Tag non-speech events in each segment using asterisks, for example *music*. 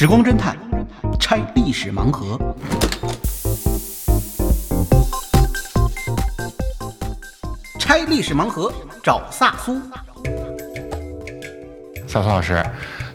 时光侦探拆历史盲盒。拆历史盲盒，找萨苏。萨苏老师，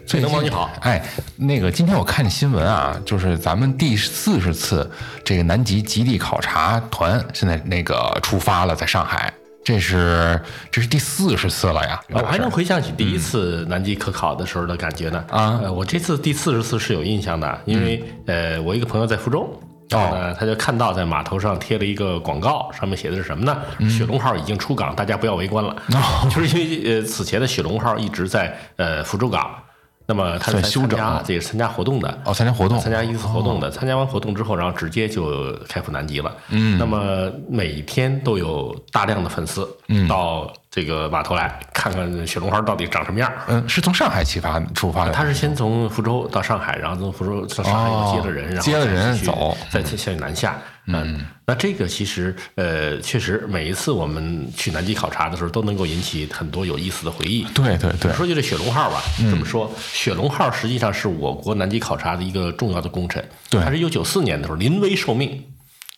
最近你好哎，那个今天我看新闻啊，就是咱们第四十次这个南极极地考察团现在那个出发了，在上海，这是这是第四十次了呀。我还能回想起第一次南极科考的时候的感觉呢。啊呃，我这次第四十次是有印象的，因为、呃，我一个朋友在福州。然后呢，他就看到在码头上贴了一个广告，上面写的是什么呢？雪龙号已经出港，大家不要围观了。*laughs* 就是因为呃，此前的雪龙号一直在呃福州港，那么他是在参在休整加这个参加活动的。哦，参加活动，参加一次活动的，参加完活动之后，然后直接就开赴南极了。嗯，那么每天都有大量的粉丝到这个码头来看看雪龙号到底长什么样。嗯，是从上海起发出发的，他是先从福州到上海，然后从福州到上海又接了人，然后哦接了人走再向向南下。嗯，那这个其实呃，确实每一次我们去南极考察的时候，都能够引起很多有意思的回忆。对对对，说起这雪龙号吧，这么说，雪龙号实际上是我国南极考察的一个重要的功臣。对它是一九九四年的时候临危受命，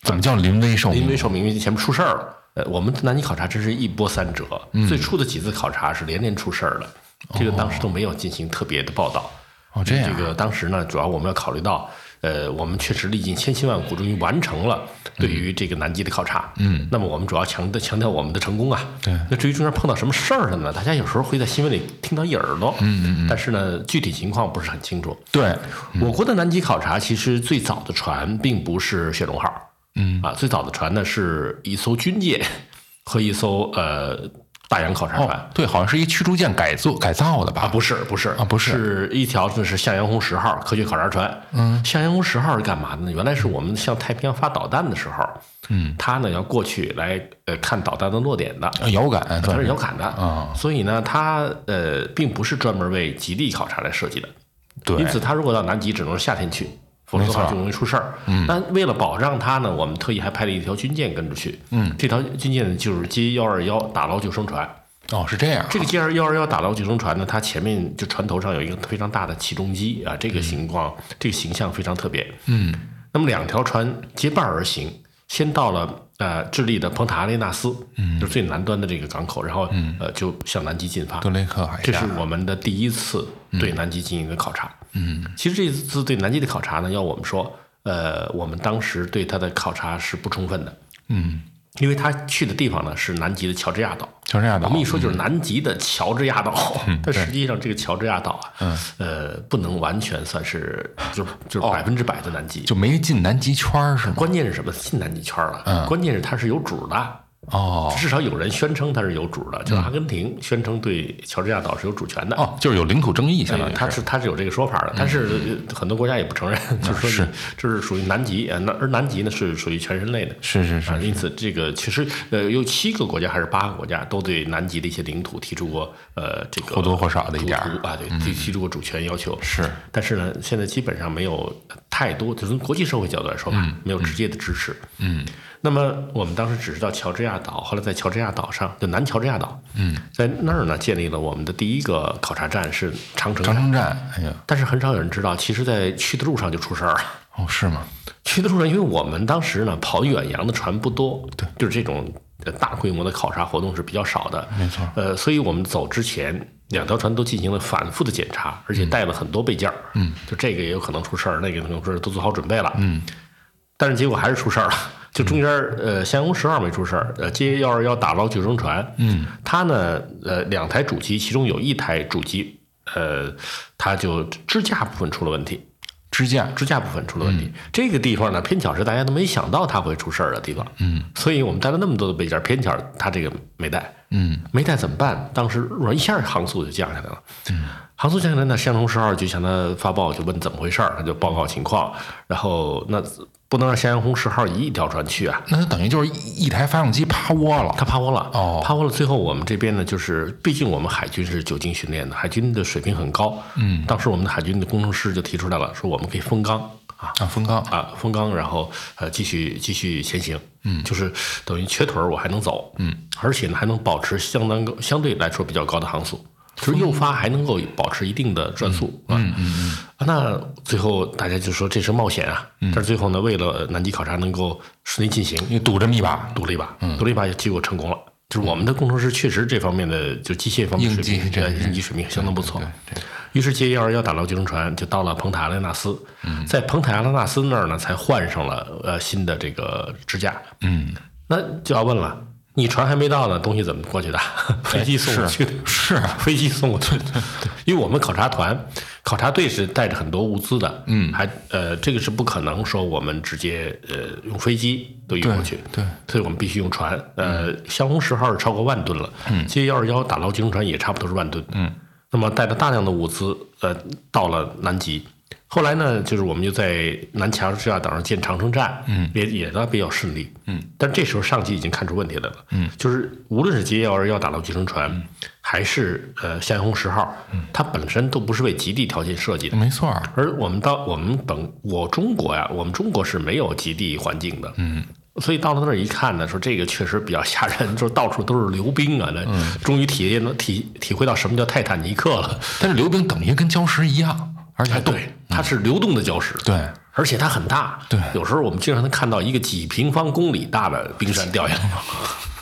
怎么叫临危受命？临危受命，因为前面出事儿了。呃，我们南极考察真是一波三折，最初的几次考察是连连出事儿的，这个当时都没有进行特别的报道。哦，这样这个当时呢，主要我们要考虑到，呃，我们确实历尽千辛万苦，终于完成了对于这个南极的考察。嗯，那么我们主要强调强调我们的成功啊。对那至于中间碰到什么事儿了呢？大家有时候会在新闻里听到一耳朵。嗯嗯嗯。但是呢，具体情况不是很清楚。对，我国的南极考察其实最早的船并不是雪龙号，嗯啊，最早的船呢是一艘军舰和一艘呃大洋考察船。哦，对，好像是一驱逐舰改做改造的吧？啊，不是，不是啊不是是一条就是向阳红十号科学考察船。嗯，向阳红十号是干嘛的呢？原来是我们向太平洋发导弹的时候，嗯，它呢要过去来呃看导弹的落点的，呃遥感，它算是是遥感的啊所以呢，它呃并不是专门为极地考察来设计的。对，因此，它如果到南极，只能是夏天去，否则的话就容易出事儿。嗯，但为了保障它呢，我们特意还派了一条军舰跟着去。嗯，这条军舰呢就是接幺二幺打捞救生船。哦，是这样，这个 G 二幺二幺打捞救生船呢，它前面就船头上有一个非常大的起重机啊，这个情况、这个形象非常特别。嗯，那么两条船结伴而行，先到了呃智利的蓬塔阿雷纳斯，嗯，就是最南端的这个港口，然后、呃就向南极进发。德雷克海峡这是我们的第一次对南极进行一个考察。嗯，其实这次对南极的考察呢，要我们说，呃，我们当时对它的考察是不充分的。嗯，因为他去的地方呢是南极的乔治亚岛。乔治亚岛我们一说就是南极的乔治亚岛，*laughs* 但实际上这个乔治亚岛啊，呃，不能完全算是就就是百分之百的南极。就没进南极圈儿是吗？关键是什么？进南极圈了，关键是它是有主的。哦。至少有人宣称它是有主的，就是阿根廷宣称对乔治亚岛是有主权的。哦，就是有领土争议，相当，于他是他是有这个说法的，但是呃很多国家也不承认，就是说你这是属于南极，呃，那而南极呢是属于全人类的，是是是啊，因此这个其实呃有七个国家还是八个国家都对南极的一些领土提出过呃这个或多或少的一点儿。啊，对，提提出过主权要求。是，但是呢，现在基本上没有太多，就从国际社会角度来说吧，没有直接的支持。嗯，那么我们当时只知道乔治亚岛，后来在乔治亚岛上，就南乔治亚岛，嗯，在那儿呢建立了我们的第一个考察站是长城站，长城站，哎呀，但是很少有人知道，其实在去的路上就出事儿了。哦，是吗？去的路上，因为我们当时呢跑远洋的船不多，对，就是这种呃大规模的考察活动是比较少的，没错。呃，所以我们走之前，两条船都进行了反复的检查，而且带了很多备件嗯，就这个也有可能出事儿，那个可能是都做好准备了，嗯，但是结果还是出事儿了。就中间儿呃，向阳十号没出事儿，呃，接幺二幺打捞救生船，嗯，它呢，呃，两台主机，其中有一台主机，呃，它就支架部分出了问题，支架，支架部分出了问题。这个地方呢，偏巧是大家都没想到它会出事儿的地方。嗯，所以我们带了那么多的备件，偏巧它这个没带。嗯，没带怎么办？当时路上一下航速就降下来了。嗯，航速降下来呢，向荣十号就向他发报，就问怎么回事儿，他就报告情况。然后那不能让向阳红十号一条船去啊，那它等于就是一一台发动机趴窝了。他趴窝了，哦趴窝了。最后我们这边呢，就是毕竟我们海军是久经训练的，海军的水平很高。嗯，当时我们的海军的工程师就提出来了，说我们可以封缸啊，啊，风缸，啊，封缸，然后呃继续继续前行，嗯，就是等于瘸腿儿我还能走，嗯，而且呢还能保持相当高相对来说比较高的航速，就是诱发还能够保持一定的转速啊。嗯嗯那最后大家就说这是冒险啊，但是最后呢，为了南极考察能够顺利进行，你赌这么一把，赌了一把，赌了一把，结果成功了。就是我们的工程师确实这方面的就机械方面应水平，急这呃应急水平相当不错。于是接幺二幺打捞救生船就到了蓬塔阿莱纳斯，在蓬塔阿莱纳斯那儿呢，才换上了呃新的这个支架。嗯，那就要问了，你船还没到呢，东西怎么过去的？*laughs* 飞机送过去的，是啊，*laughs* 飞机送过去的。*laughs* 因为我们考察团、考察队是带着很多物资的，嗯，还呃，这个是不可能说我们直接呃用飞机都运过去，对对所以我们必须用船。呃，香红十号是超过万吨了，嗯，接幺二幺打捞救生船也差不多是万吨，嗯，那么带着大量的物资，呃，到了南极。后来呢，就是我们就在南乔治亚岛上建长城站，嗯，也也呢比较顺利，嗯，但这时候上级已经看出问题来了，嗯，就是无论是接幺二幺打捞救生船，还是呃向红十号，嗯。它本身都不是为极地条件设计的，没错，而我们到我们本我中国呀，我们中国是没有极地环境的，嗯，所以到了那儿一看呢，说这个确实比较吓人，说 *laughs* 到处都是溜冰啊，那终于体验到体体会到什么叫泰坦尼克了。但是溜冰等于跟礁石一样，而且对，它是流动的礁石，对，而且它很大，对有时候我们经常能看到一个几平方公里大的冰山掉下来。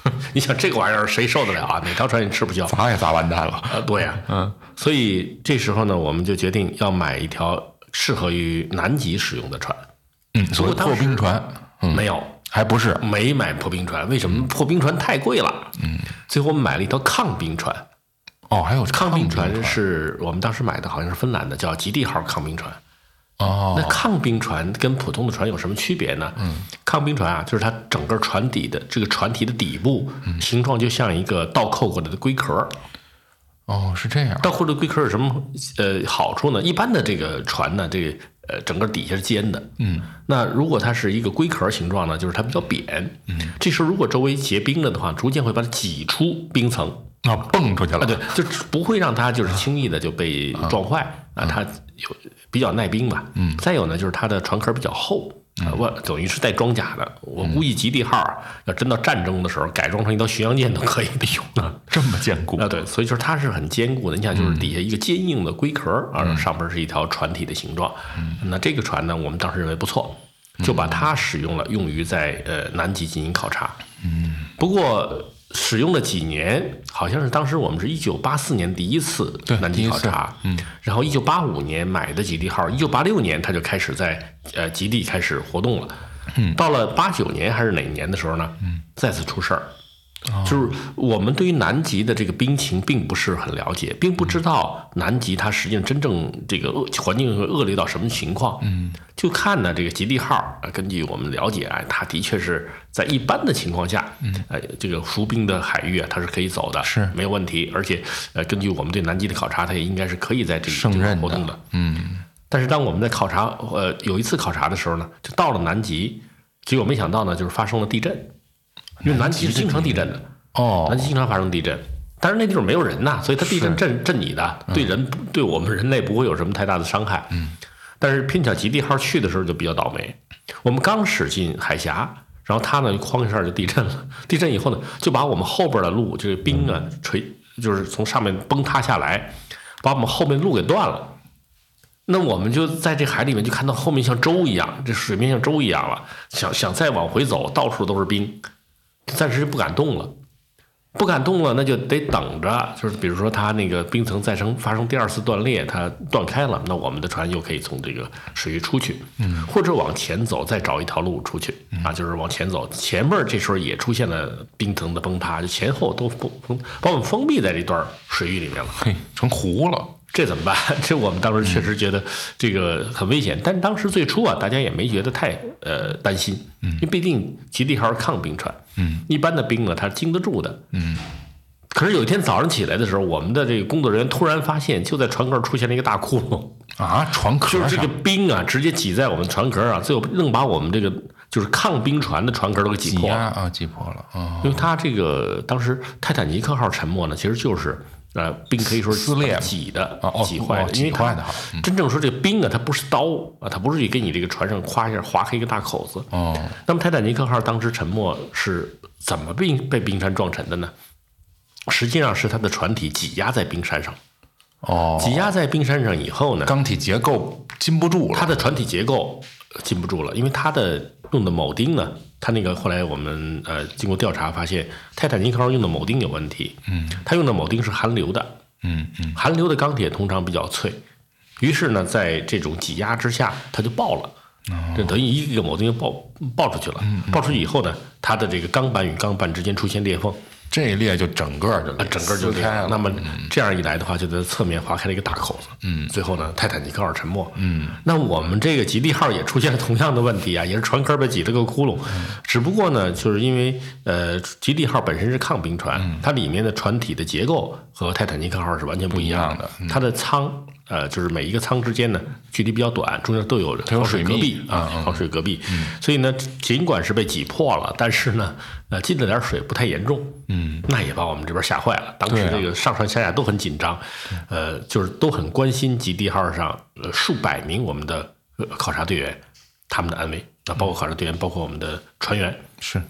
*laughs* 你想这个玩意儿谁受得了啊？哪条船也吃不消。砸 *laughs* 也砸完蛋了。啊，对呀、嗯，所以这时候呢，我们就决定要买一条适合于南极使用的船。嗯，所谓不过当时破冰船，嗯，没有，还不是，没买破冰船，为什么？破冰船太贵了。嗯，最后我们买了一条抗冰船。哦，还有抗冰船船是我们当时买的，好像是芬兰的，叫极地号抗冰船。哦，那抗冰船跟普通的船有什么区别呢？嗯，抗冰船啊，就是它整个船底的这个船体的底部形状就像一个倒扣过来的龟壳。哦，是这样，倒扣的龟壳有什么呃好处呢？一般的这个船呢，这个呃整个底下是尖的，嗯，那如果它是一个龟壳形状呢，就是它比较扁，嗯，这时候如果周围结冰了的话，逐渐会把它挤出冰层，啊，蹦出去了，啊，对，就不会让它就是轻易的就被撞坏啊，它有比较耐冰吧。嗯，再有呢，就是它的船壳比较厚。啊，我等于是带装甲的。我估计极地号啊，要真到战争的时候，改装成一条巡洋舰都可以的用啊。*laughs* 这么坚固啊，对，所以就是它是很坚固的。你想，就是底下一个坚硬的龟壳啊，上边是一条船体的形状。那这个船呢，我们当时认为不错，就把它使用了，用于在呃南极进行考察。嗯，不过使用了几年，好像是当时我们是一九八四年第一次南极考察，嗯，然后一九八五年买的极地号，一九八六年它就开始在呃极地开始活动了。嗯，到了八九年还是哪年的时候呢？嗯，再次出事儿。就是我们对于南极的这个冰情并不是很了解，并不知道南极它实际上真正这个恶环境会恶劣到什么情况。嗯，就看呢这个极地号啊，根据我们了解啊，它的确是在一般的情况下，嗯，呃，这个浮冰的海域啊，它是可以走的，是没有问题。而且呃，根据我们对南极的考察，它也应该是可以在这个地胜任的方活动的。嗯，但是当我们在考察呃有一次考察的时候呢，就到了南极，结果没想到呢，就是发生了地震，因为南极是经常地震的。哦。南极经常发生地震，但是那地方没有人呐，所以它地震震震你的，对人不对我们人类不会有什么太大的伤害。嗯，但是偏巧极地号去的时候就比较倒霉，我们刚驶进海峡，然后它呢哐一下就地震了，*laughs* 地震以后呢就把我们后边的路这个冰啊垂，就是从上面崩塌下来，把我们后面路给断了。那我们就在这海里面就看到后面像舟一样，这水面像舟一样了，想想再往回走，到处都是冰，暂时就不敢动了。不敢动了，那就得等着。就是比如说，它那个冰层再生发生第二次断裂，它断开了，那我们的船又可以从这个水域出去，嗯，或者往前走，再找一条路出去啊，就是往前走。前面这时候也出现了冰层的崩塌，就前后都封封把我们封闭在这段水域里面了。嘿，成湖了，这怎么办？*laughs* 这我们当时确实觉得这个很危险，但当时最初啊，大家也没觉得太呃担心，因为毕竟极地号是抗冰船，嗯，一般的冰呢它是经得住的，嗯。可是有一天早上起来的时候，我们的这个工作人员突然发现，就在船壳出现了一个大窟窿，啊，船壳就是这个冰啊，直接挤在我们船壳啊，最后愣把我们这个就是抗冰船的船壳都给挤挤破了。压啊，挤破了啊，因为它这个当时泰坦尼克号沉没呢，其实就是呃冰可以说是撕裂挤的挤坏的，哦因为真正说这个冰啊，它不是刀啊，它不是给你这个船上夸一下划开一个大口子。哦，那么泰坦尼克号当时沉没是怎么被被冰山撞沉的呢？实际上是它的船体挤压在冰山上，哦，挤压在冰山上以后呢，钢体结构禁不住了。它的船体结构呃禁不住了，因为它的用的铆钉呢，它那个后来我们呃经过调查发现，泰坦尼克号用的铆钉有问题，嗯，它用的铆钉是含硫的，嗯嗯，含硫的钢铁通常比较脆，于是呢，在这种挤压之下，它就爆了。这等于一个铆钉就爆爆出去了，爆出去以后呢，它的这个钢板与钢板之间出现裂缝，这一列就整个就啊，整个就开了。那么这样一来的话，就在侧面划开了一个大口子。嗯，最后呢，泰坦尼克号沉没。嗯，那我们这个极地号也出现了同样的问题啊，也是船壳被挤了个窟窿。只不过呢，就是因为呃，极地号本身是抗冰船，它里面的船体的结构和泰坦尼克号是完全不一样的。它的舱呃，就是每一个舱之间呢距离比较短，中间都有有防水隔壁啊，防水隔壁。所以呢，尽管是被挤破了，但是呢，呃，进了点水不太严重。嗯，那也把我们这边吓坏了。当时这个上上下下都很紧张，呃，就是都很关心极地号上呃数百名我们的呃考察队员他们的安危。那包括考察队员，包括我们的船员。是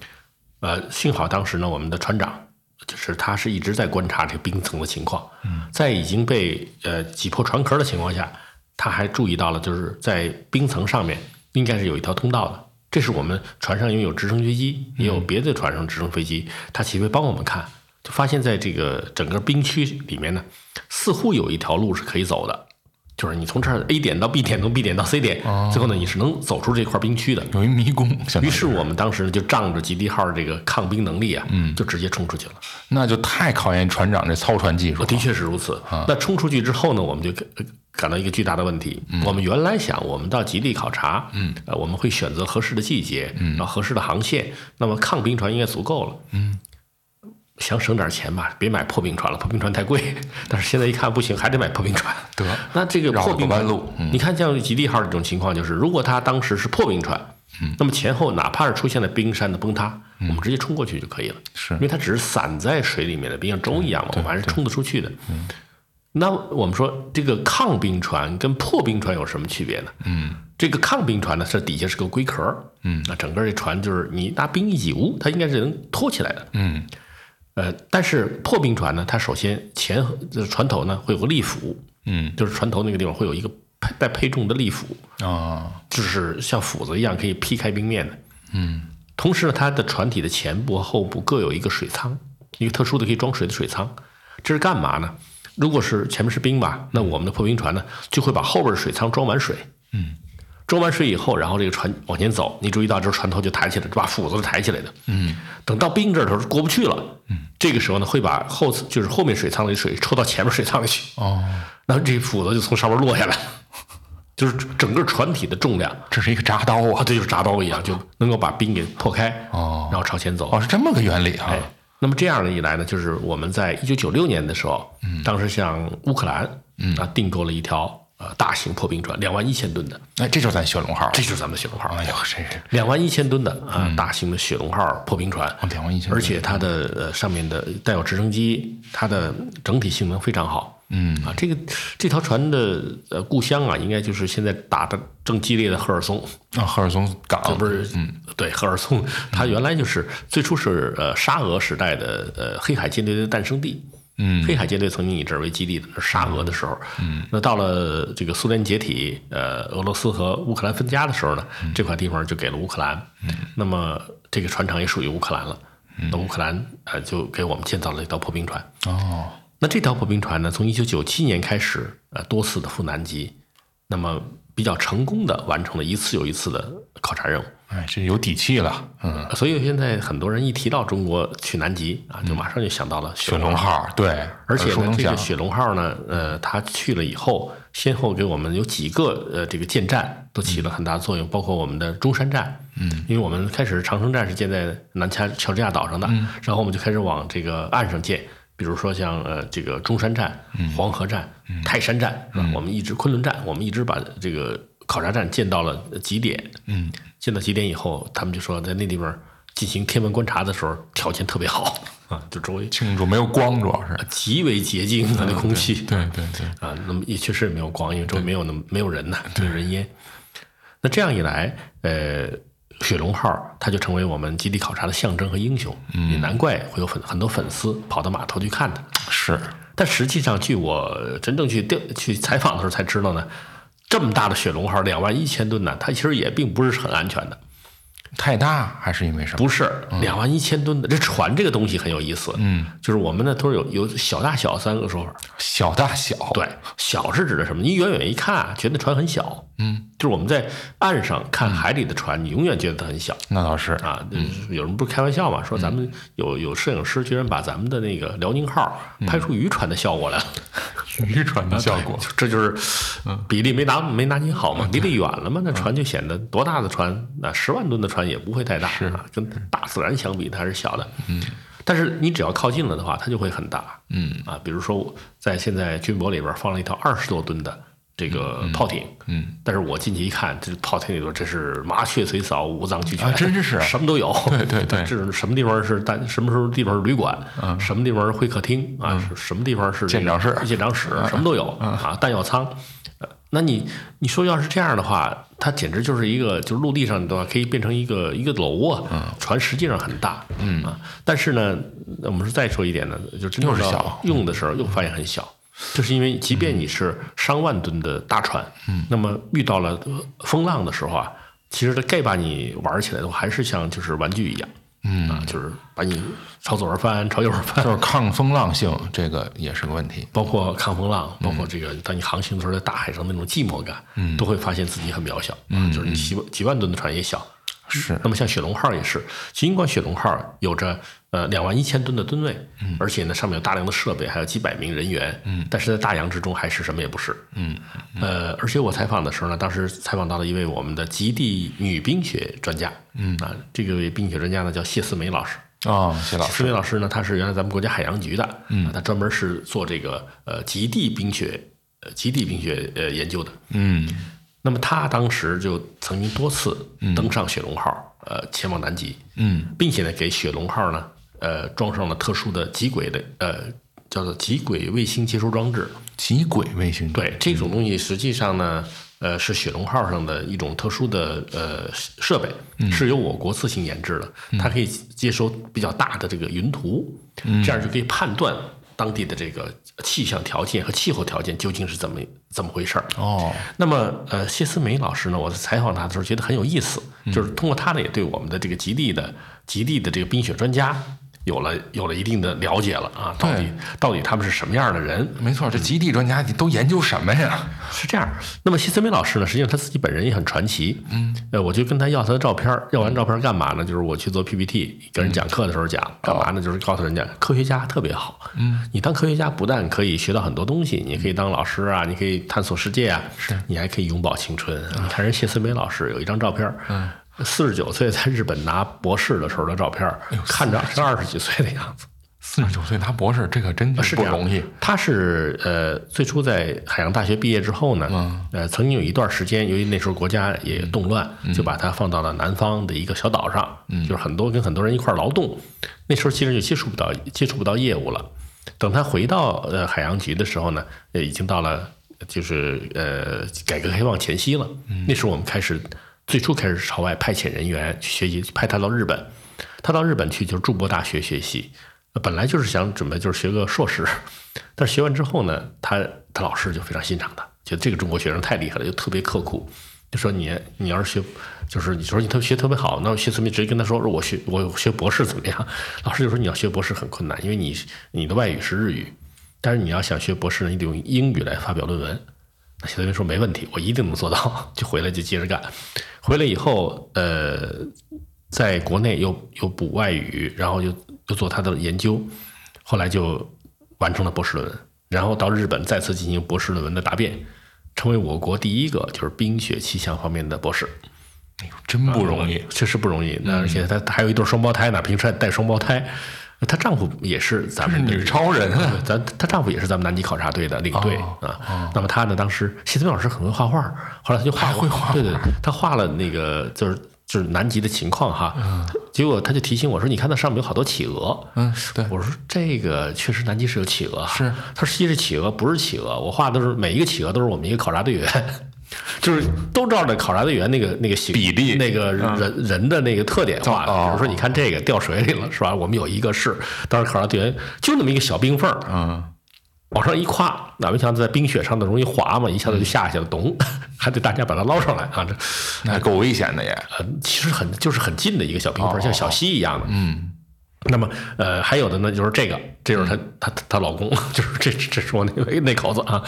呃，幸好当时呢，我们的船长就是他是一直在观察这个冰层的情况，在已经被呃挤破船壳的情况下，他还注意到了，就是在冰层上面应该是有一条通道的。这是我们船上因为有直升飞机，也有别的船上直升飞机，他起飞帮我们看，就发现在这个整个冰区里面呢，似乎有一条路是可以走的。就是你从这儿 A 点到 B 点，从 B 点到 C 点，最后呢你是能走出这块冰区的。有一迷宫，于于是我们当时就仗着极地号这个抗冰能力啊，嗯，就直接冲出去了。那就太考验船长这操船技术了。的确是如此。那冲出去之后呢，我们就感感到一个巨大的问题。我们原来想，我们到极地考察，嗯，呃，我们会选择合适的季节，嗯，然后合适的航线，那么抗冰船应该足够了，嗯。想省点钱吧，别买破冰船了，破冰船太贵。*laughs* 但是现在一看不行，还得买破冰船。得那这个破冰船路嗯你看像极地号这种情况，就是如果它当时是破冰船，那么前后哪怕是出现了冰山的崩塌，我们直接冲过去就可以了。是因为它只是散在水里面的，冰像粥一样嘛，我们还是冲得出去的。那我们说这个抗冰船跟破冰船有什么区别呢？嗯，这个抗冰船呢，是底下是个龟壳，嗯，那整个这船就是你拿冰一挤，呜，它应该是能托起来的。嗯，呃，但是破冰船呢，它首先前就是船头呢会有个立斧，嗯就是船头那个地方会有一个配带配重的立斧，啊，就是像斧子一样可以劈开冰面的。嗯，同时呢，它的船体的前部和后部各有一个水舱，一个特殊的可以装水的水舱。这是干嘛呢？如果是前面是冰吧，那我们的破冰船呢就会把后边的水舱装满水。嗯，装完水以后，然后这个船往前走，你注意到这船头就抬起来，把斧子是抬起来的。嗯，等到冰这儿的时候过不去了。嗯，这个时候呢会把后就是后面水舱里的水抽到前面水舱里去。哦，然后这斧子就从上面落下来，*laughs* 就是整个船体的重量这是一个铡刀啊，啊！这就是铡刀一样，就能够把冰给破开，哦然后朝前走。哦，是这么个原理啊哎。，那么这样的一来呢，就是我们在一九九六年的时候，当时向乌克兰啊订购了一条呃大型破冰船，两万一千吨的，哎，这就是咱雪龙号。这就是咱们雪龙号，哎呦，真是。两万一千吨的啊大型的雪龙号破冰船，两万一千而且它的呃上面的带有直升机，它的整体性能非常好。嗯啊，这个这条船的呃故乡啊，应该就是现在打的正激烈的赫尔松，啊，赫尔松港不是，嗯，对，赫尔松，它原来就是最初是呃沙俄时代的呃黑海舰队的诞生地。嗯，黑海舰队曾经以这儿为基地的，是沙俄的时候。嗯，那到了这个苏联解体，呃，俄罗斯和乌克兰分家的时候呢，这块地方就给了乌克兰。嗯，那么这个船厂也属于乌克兰了。那乌克兰呃就给我们建造了一条破冰船。哦，那这条破冰船呢，从一九九七年开始，呃，多次的赴南极，那么比较成功的完成了一次又一次的考察任务。哎，这有底气了。嗯，所以现在很多人一提到中国去南极啊，就马上就想到了雪雪龙。号，对，而且这个雪龙号呢，呃，它去了以后，先后给我们有几个呃这个建站都起了很大作用，包括我们的中山站，嗯，因为我们开始长城站是建在南恰乔治亚岛上的，然后我们就开始往这个岸上建，比如说像呃这个中山站、黄河站、泰山站，是吧？我们一直昆仑站，我们一直把这个考察站建到了极点，嗯，建到极点以后，他们就说在那地方进行天文观察的时候条件特别好啊，就周围清楚，没有光，主要是。极为洁净的空气，对对对，啊，那么也确实也没有光，因为周围没有那么没有人呐，没有人烟。那这样一来，呃，雪龙号它就成为我们基地考察的象征和英雄，也难怪会有很很多粉丝跑到码头去看它。是但实际上，据我真正去调去采访的时候才知道呢，这么大的雪龙号两万一千吨呢，它其实也并不是很安全的。太大还是因为什么？不是两万一千吨的这船这个东西很有意思，嗯，就是我们呢都是有有小大小三个说法。小大小，对，小是指的什么？你远远一看啊，觉得船很小，嗯，就是我们在岸上看海里的船，你永远觉得它很小。那倒是。啊。有人不是开玩笑嘛，说咱们有有摄影师居然把咱们的那个辽宁号拍出渔船的效果来了，*laughs* 渔船的效果。*laughs* 这就是比例没拿没拿捏好嘛，离得远了嘛，那船就显得多大的船，那十万吨的船也不会太大，是。啊，跟大自然相比它还是小的，嗯。但是你只要靠近了的话，它就会很大，嗯。啊，比如说在现在军博里边放了一套二十多吨的这个炮艇，嗯，但是我进去一看，这炮艇里头这是麻雀虽小，五脏俱全，真是什么都有，对对对，*laughs* 这是什么地方是单，什么时候地方是旅馆，嗯，什么地方是会客厅啊，是什么地方是舰长室、舰长室，什么都有啊，弹药仓。那你你说要是这样的话，它简直就是一个，就是陆地上的话可以变成一个一个楼啊。船实际上很大，嗯。啊，但是呢，我们是再说一点呢，就真正小用的时候又发现很小，就是因为即便你是上万吨的大船，嗯，那么遇到了风浪的时候啊，其实它该把你玩起来的话，还是像就是玩具一样。嗯啊，就是把你朝左边翻，朝右边翻，就是抗风浪性，这个也是个问题。包括抗风浪，包括这个当你航行的时候，在大海上那种寂寞感，嗯，都会发现自己很渺小。嗯，就是你几几万吨的船也小。是。那么像雪龙号也是，尽管雪龙号有着呃两万一千吨的吨位，嗯，而且呢上面有大量的设备，还有几百名人员，嗯，但是在大洋之中还是什么也不是。嗯。呃，而且我采访的时候呢，当时采访到了一位我们的极地女冰雪专家。嗯啊，这个位冰雪专家呢叫谢思梅老师啊，谢老师。谢思梅老师呢，他是原来咱们国家海洋局的，嗯，他专门是做这个呃极地冰雪呃极地冰雪呃研究的，嗯。那么他当时就曾经多次登上雪龙号，呃，前往南极，嗯，并且呢给雪龙号呢，呃，装上了特殊的极轨的呃叫做极轨卫星接收装置。极轨卫星对这种东西实际上呢。呃，是雪龙号上的一种特殊的呃设备，是由我国自行研制的，它可以接收比较大的这个云图，这样就可以判断当地的这个气象条件和气候条件究竟是怎么怎么回事儿。哦，那么呃，谢思梅老师呢，我在采访他的时候觉得很有意思，就是通过他呢，也对我们的这个极地的极地的这个冰雪专家。有了有了一定的了解了啊，到底到底他们是什么样的人？没错，这极地专家你都研究什么呀？*laughs* 是这样。那么谢思梅老师呢，实际上他自己本人也很传奇。嗯，呃，我就跟他要他的照片，要完照片干嘛呢？就是我去做 PPT，跟人讲课的时候讲，干嘛呢？就是告诉人家科学家特别好。嗯，你当科学家不但可以学到很多东西，你可以当老师啊，你可以探索世界啊，是你还可以永葆青春。你看人谢思梅老师有一张照片，嗯。四十九岁在日本拿博士的时候的照片，看着是二十几岁的样子。四十九岁拿博士，这可真是不容易。他是呃，最初在海洋大学毕业之后呢，呃，曾经有一段时间，由于那时候国家也动乱，就把他放到了南方的一个小岛上，就是很多跟很多人一块劳动。那时候其实就接触不到接触不到业务了。等他回到呃海洋局的时候呢，已经到了就是呃改革开放前夕了。那时候我们开始。最初开始朝外派遣人员去学习，派他到日本，他到日本去就是筑波大学学习，本来就是想准备就是学个硕士，*laughs* 但是学完之后呢，他他老师就非常欣赏他，觉得这个中国学生太厉害了，又特别刻苦，就说你你要是学，就是你说你特别学特别好，那谢思明直接跟他说，我学我学博士怎么样？*laughs* 老师就说你要学博士很困难，因为你你的外语是日语，但是你要想学博士呢，你得用英语来发表论文。那谢思明说没问题，我一定能做到，就回来就接着干。回来以后，呃，在国内又又补外语，然后又又做他的研究，后来就完成了博士论文，然后到日本再次进行博士论文的答辩，成为我国第一个就是冰雪气象方面的博士。哎呦，真不容易，确实不容易。那而且他还有一对双胞胎呢，平时还带双胞胎。她丈夫也是咱们女超人，*laughs* 咱她丈夫也是咱们南极考察队的领队啊。那么她呢，当时谢思明老师很会画画，后来她就画会画，对对，他画了那个就是就是南极的情况哈。结果他就提醒我说：“你看那上面有好多企鹅。”嗯，对。我说：“这个确实南极是有企鹅。”是。他说：“其实企鹅不是企鹅，我画的都是每一个企鹅都是我们一个考察队员。”就是都照着考察队员那个那个形比例那个人、人的那个特点画的。哦比如说，你看这个掉水里了，是吧？我们有一个是，当时考察队员就那么一个小冰缝儿，嗯，往上一跨，哪没想到在冰雪上的容易滑嘛，一下子就下去了，咚，*laughs* 还得大家把它捞上来啊！这那还够危险的也。呃，其实很就是很近的一个小冰缝像小溪一样的。嗯，那么，呃，还有的呢，就是这个，这就是她她她老公，*laughs* 就是这这是我那那口子啊，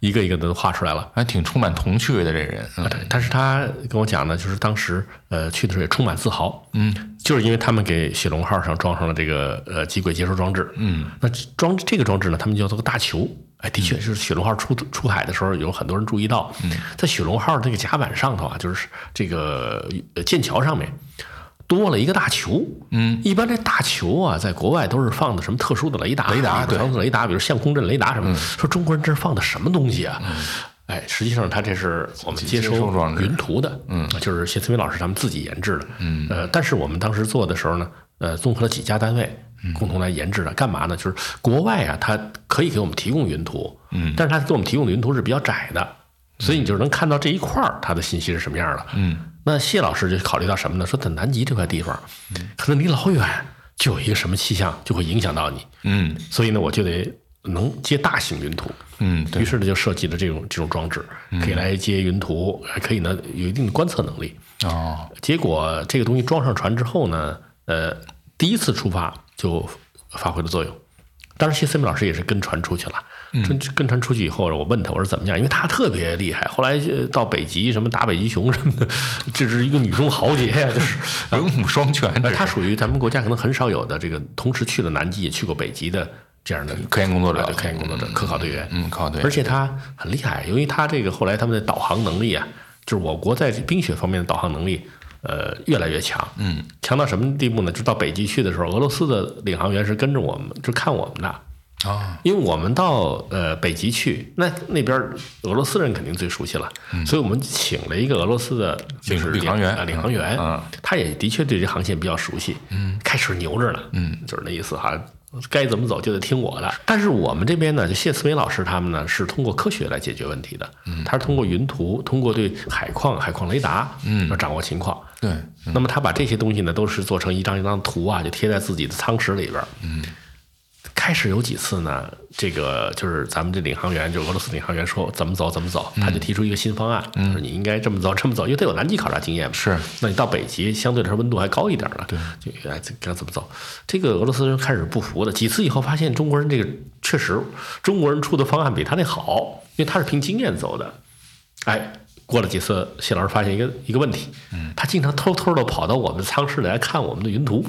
一个一个的都画出来了。还挺充满童趣的这人。嗯对，但是他跟我讲呢，就是当时呃去的时候也充满自豪，嗯，就是因为他们给雪龙号上装上了这个呃机轨接收装置，嗯，那装这个装置呢，他们叫做个大球，哎，的确就是雪龙号出出海的时候，有很多人注意到，嗯，在雪龙号这个甲板上头啊，就是这个呃剑桥上面。多了一个大球，嗯，一般这大球啊，在国外都是放的什么特殊的雷达，雷达对。特殊的雷达，比如相控阵雷达什么的。说中国人这是放的什么东西啊？哎，实际上它这是我们接接收云图的，嗯，就是谢思明老师他们自己研制的，嗯，呃，但是我们当时做的时候呢，呃，综合了几家单位共同来研制的，干嘛呢？就是国外啊，它可以给我们提供云图，嗯，但是它给我们提供的云图是比较窄的，所以你就能看到这一块儿它的信息是什么样的，嗯，那谢老师就考虑到什么呢？说在南极这块地方，可能离老远就有一个什么气象就会影响到你，嗯所以呢，我就得能接大型云图。嗯，于是呢，就设计了这种这种装置，可以来接云图，还可以呢有一定的观测能力。哦，结果这个东西装上船之后呢，呃，第一次出发就发挥了作用。当时谢思明老师也是跟船出去了，跟跟船出去以后，我问他我说怎么样，因为他特别厉害，后来呃到北极什么打北极熊什么的，这是一个女中豪杰呀，就是。*laughs* 文武双全的他属于咱们国家可能很少有的这个同时去了南极也去过北极的这样的科研工作者科研工作者、科考队员。嗯，科考队员而，且他很厉害，由于他这个后来他们的导航能力啊，就是我国在冰雪方面的导航能力，呃，越来越强。嗯，强到什么地步呢？就到北极去的时候，俄罗斯的领航员是跟着我们，就看我们的。啊，因为我们到呃北极去，那那边俄罗斯人肯定最熟悉了，所以我们请了一个俄罗斯的就是领领航员。啊领航员，嗯。他也的确对这航线比较熟悉，嗯，开始牛着呢，嗯，就是那意思哈。该怎么走就得听我的，但是我们这边呢，就谢思维老师他们呢是通过科学来解决问题的，嗯，他是通过云图，通过对海况、海况雷达，嗯，要掌握情况，对，那么他把这些东西呢，都是做成一张一张图啊，就贴在自己的舱室里边。嗯，开始有几次呢，这个就是咱们这领航员，就俄罗斯领航员说怎么走怎么走，他就提出一个新方案，说你应该这么走这么走，因为他有南极考察经验嘛。是，那你到北极相对来说温度还高一点了，对，就哎这该怎么走？这个俄罗斯人开始不服的，几次以后发现中国人这个确实中国人出的方案比他那好，因为他是凭经验走的。哎，过了几次，谢老师发现一个一个问题，嗯，他经常偷偷的跑到我们舱室里来看我们的云图，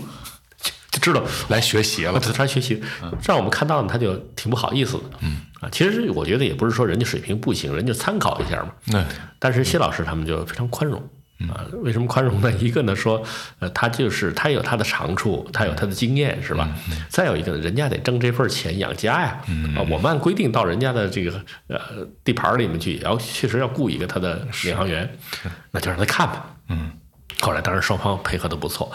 知道来学习了，他学习，让我们看到呢，他就挺不好意思的，嗯。啊，其实我觉得也不是说人家水平不行，人家参考一下嘛，对，但是谢老师他们就非常宽容。啊，为什么宽容呢？一个呢说，呃，他就是他有他的长处，他有他的经验，是吧？再有一个呢，人家得挣这份钱养家呀。啊，我们按规定到人家的这个呃地盘里面去，也要确实要雇一个他的领航员，那就让他看吧。嗯，后来当然双方配合的不错。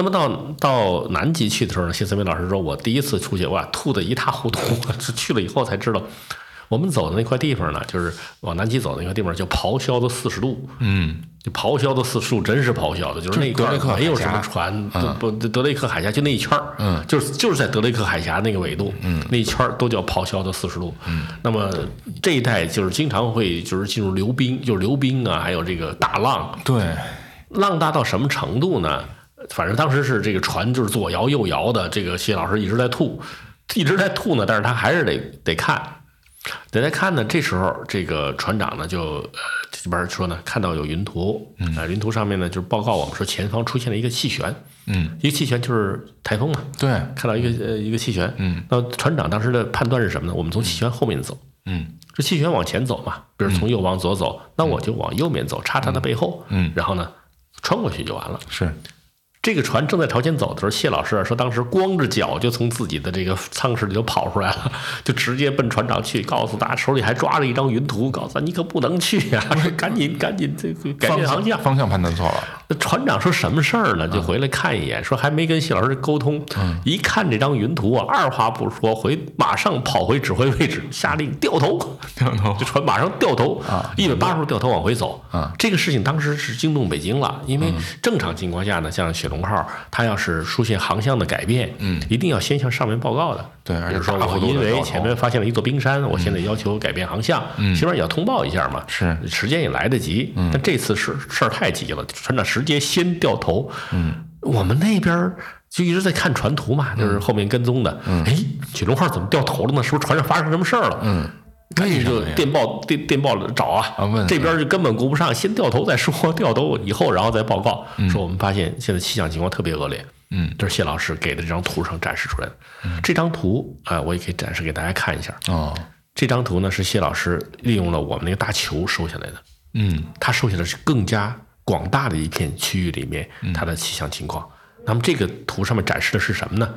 那么到到南极去的时候呢，谢思明老师说，我第一次出去，哇，吐的一塌糊涂。是去了以后才知道，我们走的那块地方呢，就是往南极走的那块地方叫咆哮的四十度。嗯，就咆哮的四十度，真是咆哮的，就是那一块没有什么船，不不德雷克海峡就那一圈儿，嗯，就是就是在德雷克海峡那个纬度，嗯，那一圈儿都叫咆哮的四十度，嗯，那么这一带就是经常会就是进入流冰，就是流冰啊，还有这个大浪，对，浪大到什么程度呢？反正当时是这个船就是左摇右摇的，这个谢老师一直在吐，一直在吐呢，但是他还是得得看，得在看呢。这时候这个船长呢就呃这边说呢，看到有云图，啊、云图上面呢就是报告我们说前方出现了一个气旋，嗯，一个气旋就是台风嘛，对，看到一个呃一个气旋，嗯，那船长当时的判断是什么呢？我们从气旋后面走，嗯，这气旋往前走嘛，比如从右往左走，那我就往右面走，插它的背后，嗯。然后呢穿过去就完了。是，这个船正在朝前走的时候，谢老师啊说，当时光着脚就从自己的这个舱室里头跑出来了，就直接奔船长去，告诉他手里还抓着一张云图，告诉他你可不能去呀、*laughs* 说赶紧赶紧这个改变航向。方向判断错了，那船长说什么事儿呢？就回来看一眼，说还没跟谢老师沟通。一看这张云图啊，二话不说，回马上跑回指挥位置，下令掉头，*laughs* 掉头这船马上掉头啊一百八十度掉头往回走啊这个事情当时是惊动北京了，因为正常情况下呢，像雪龙号，它要是出现航向的改变，嗯，一定要先向上面报告的。对而且说我因为前面发现了一座冰山，我现在要求改变航向，嗯，起码也要通报一下嘛。是时间也来得及。但这次事事儿太急了，船长直接先掉头。嗯，我们那边就一直在看船图嘛，就是后面跟踪的。嗯，哎，雪龙号怎么掉头了呢？是不是船上发生什么事儿了？嗯。赶紧就电报电电报找啊，啊问这边就根本顾不上，先掉头再说，*laughs* 掉头以后然后再报告，说我们发现现在气象情况特别恶劣，嗯，这是谢老师给的这张图上展示出来的。这张图啊、我也可以展示给大家看一下。哦，这张图呢是谢老师利用了我们那个大球收下来的，嗯他收下的是更加广大的一片区域里面它的气象情况。那么这个图上面展示的是什么呢？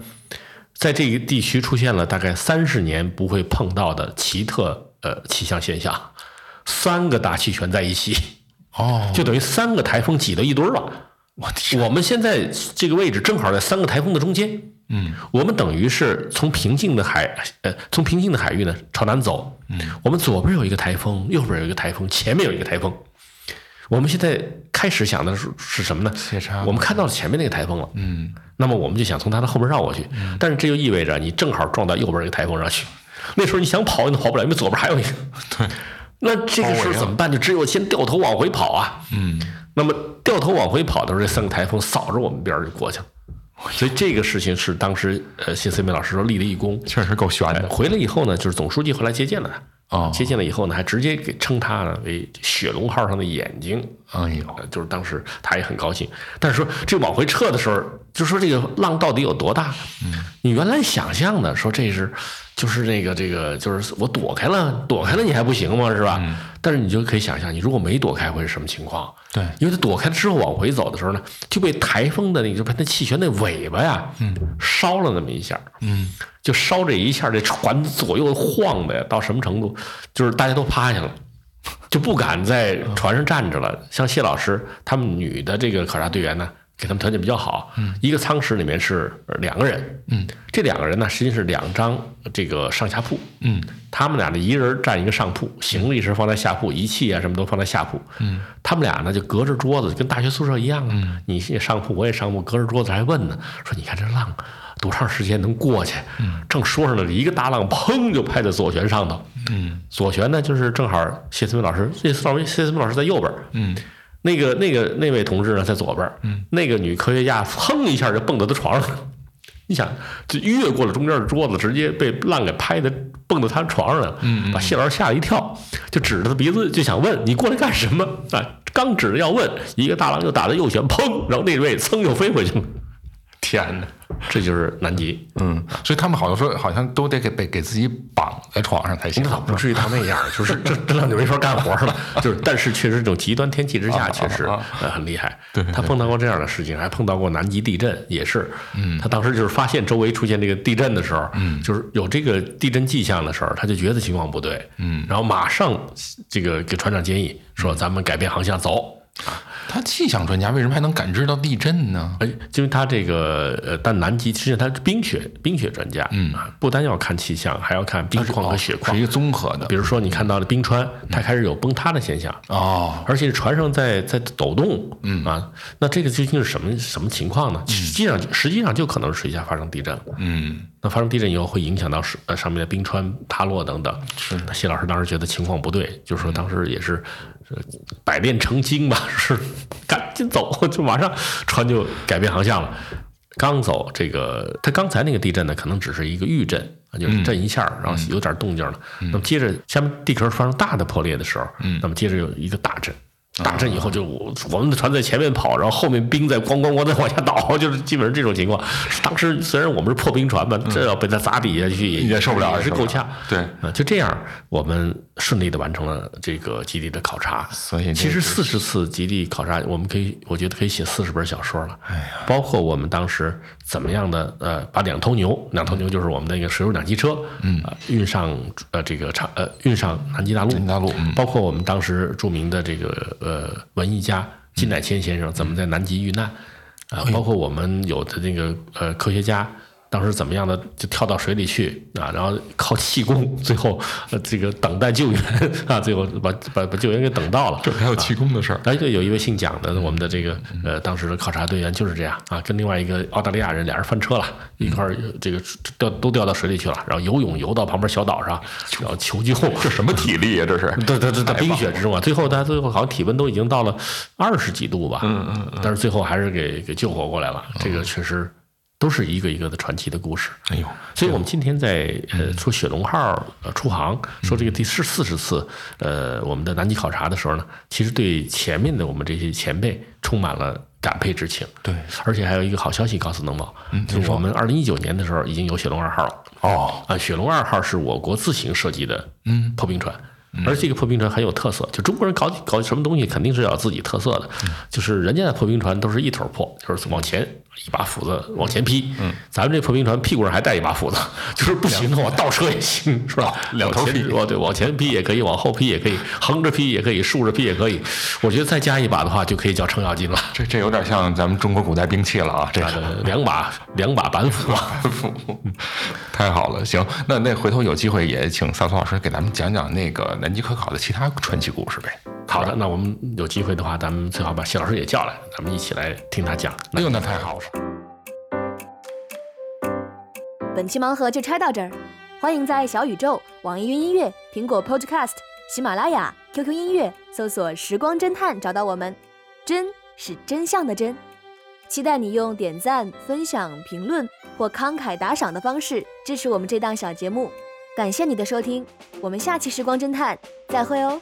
在这个地区出现了大概三十年不会碰到的奇特呃气象现象，三个大气旋在一起，哦，*laughs* 就等于三个台风挤到一堆儿了。我天，我们现在这个位置正好在三个台风的中间，嗯，我们等于是从平静的海，呃，从平静的海域呢朝南走，嗯，我们左边有一个台风，右边有一个台风，前面有一个台风。我们现在开始想的是是什么呢？我们看到了前面那个台风了，嗯，那么我们就想从它的后面绕过去，但是这就意味着你正好撞到右边一个台风上去，那时候你想跑你都跑不了，因为左边还有一个。*laughs* 对，那这个时候怎么办？就只有先掉头往回跑啊。嗯，那么掉头往回跑的时候，这三个台风扫着我们边儿就过去了。所以这个事情是当时呃谢思明老师说立了一功。确实够悬哎的，回来以后呢，就是总书记后来接见了他。哦。接见了以后呢，还直接给称他呢为“雪龙号”上的眼睛。哎呦，呃就是当时他也很高兴，但是说这往回撤的时候，就说这个浪到底有多大？嗯，你原来想象的说这是，就是那个这个，就是我躲开了，躲开了你还不行吗？是吧？但是你就可以想象，你如果没躲开会是什么情况？对因为他躲开之后往回走的时候呢，就被台风的那个，就被那气旋那尾巴呀，嗯，烧了那么一下，嗯，就烧这一下，这船左右晃的呀，到什么程度？就是大家都趴下了。就不敢在船上站着了。像谢老师他们女的这个考察队员呢，给他们条件比较好，一个舱室里面是两个人，嗯，这两个人呢实际是两张这个上下铺，嗯，他们俩呢一人占一个上铺，行李是放在下铺，仪器啊什么都放在下铺，嗯，他们俩呢就隔着桌子，跟大学宿舍一样啊，你也上铺，我也上铺，隔着桌子还问呢，说你看这浪。多长时间能过去？正说着呢，一个大浪砰就拍在左旋上头。嗯，左旋呢就是正好谢思明老师，谢思老师，谢思明老师在右边。嗯，那个那个那位同志呢在左边。嗯，那个女科学家砰一下就蹦到他床上了。你想，就越过了中间的桌子，直接被浪给拍的蹦到他床上来了，把谢老师吓了一跳，就指着他鼻子就想问你过来干什么？啊，刚指着要问，一个大浪就打到右舷，砰，然后那位噌又飞回去了。天哪！这就是南极。嗯，所以他们好像说，好像都得给被给自己绑在床上才行那。倒不至于到那样，就是 *laughs* 这这浪就没法干活了。就是，但是确实这种极端天气之下，啊确实啊呃很厉害。对他碰到过这样的事情，还碰到过南极地震，也是。嗯，他当时就是发现周围出现这个地震的时候，嗯，就是有这个地震迹象的时候，他就觉得情况不对，嗯，然后马上这个给船长建议说，咱们改变航向走。他气象专家为什么还能感知到地震呢？哎，因为他这个呃，但南极实际上他是冰雪冰雪专家，嗯啊，不单要看气象，还要看冰况和雪况是一。个综合的比如说，你看到了冰川，它开始有崩塌的现象，哦，而且船上在在抖动，嗯啊，那这个究竟是什么什么情况呢？实际上实际上就可能是水下发生地震了。嗯，那发生地震以后会影响到水呃上面的冰川塌落等等。是，谢老师当时觉得情况不对，就是说当时也是。呃百炼成精吧，*laughs* 是赶紧走，就马上船就改变航向了。刚走这个，他刚才那个地震呢，可能只是一个预震啊，就是震一下，然后有点动静了。那么接着下面地壳发生大的破裂的时候，那么接着有一个大震。大震以后就我我们的船在前面跑，然后后面冰在咣咣咣在往下倒，*laughs* 就是基本上这种情况。当时虽然我们是破冰船吧，这要被他砸底下去也受不了也是够呛。对啊，就这样，我们顺利的完成了这个基地的考察。所以其实四十次基地考察，我们可以，我觉得可以写四十本小说了。哎呀，包括我们当时怎么样的呃，把两头牛，两头牛就是我们的那个石油两栖车，嗯、运上呃这个长呃运上南极大陆，南极大陆嗯包括我们当时著名的这个呃文艺家金乃谦先生怎么在南极遇难，啊、包括我们有的那个呃科学家。当时怎么样的就跳到水里去啊，然后靠气功，*laughs* 最后呃这个等待救援 *laughs* 啊，最后把把把救援给等到了。这还有气功的事儿。哎，对有一位姓蒋的，我们的这个呃当时的考察队员就是这样啊，跟另外一个澳大利亚人俩人翻车了，一块儿这个掉都掉到水里去了，然后游泳游到旁边小岛上，然后求救。*laughs* 这什么体力啊？这是对对对，在冰雪之中啊，最后他最后好像体温都已经到了二十几度吧，嗯嗯，但是最后还是给给救活过来了，这个确实都是一个一个的传奇的故事。哎呦，所以我们今天在呃说雪龙号呃出航，说这个第四四十次呃我们的南极考察的时候呢，其实对前面的我们这些前辈充满了感佩之情。对，而且还有一个好消息告诉能宝，就是我们二零一九年的时候已经有雪龙二号了。哦，啊，雪龙二号是我国自行设计的嗯。破冰船。而这个破冰船很有特色，就中国人搞搞什么东西肯定是要有自己特色的，就是人家的破冰船都是一头破，就是往前一把斧子往前劈，嗯，咱们这破冰船屁股上还带一把斧子，就是不行的话倒车也行，是吧？两头劈哦，对，往前劈也可以，往后劈也可以，横着劈也可以，竖着劈也可以。我觉得再加一把的话，就可以叫程咬金了。这这有点像咱们中国古代兵器了啊！这个呃两把两把板斧 *laughs* 啊，太好了，行，那那回头有机会也请萨苏老师给咱们讲讲那个南极科考的其他传奇故事呗。好的，那我们有机会的话，咱们最好把谢老师也叫来，咱们一起来听他讲。哎呦，那太好了。本期盲盒就拆到这儿，欢迎在小宇宙、网易云音乐、苹果 Podcast、喜马拉雅、QQ 音乐搜索“时光侦探”找到我们。真是真相的真，期待你用点赞、分享、评论或慷慨打赏的方式支持我们这档小节目。感谢你的收听，我们下期《时光侦探》再会哦。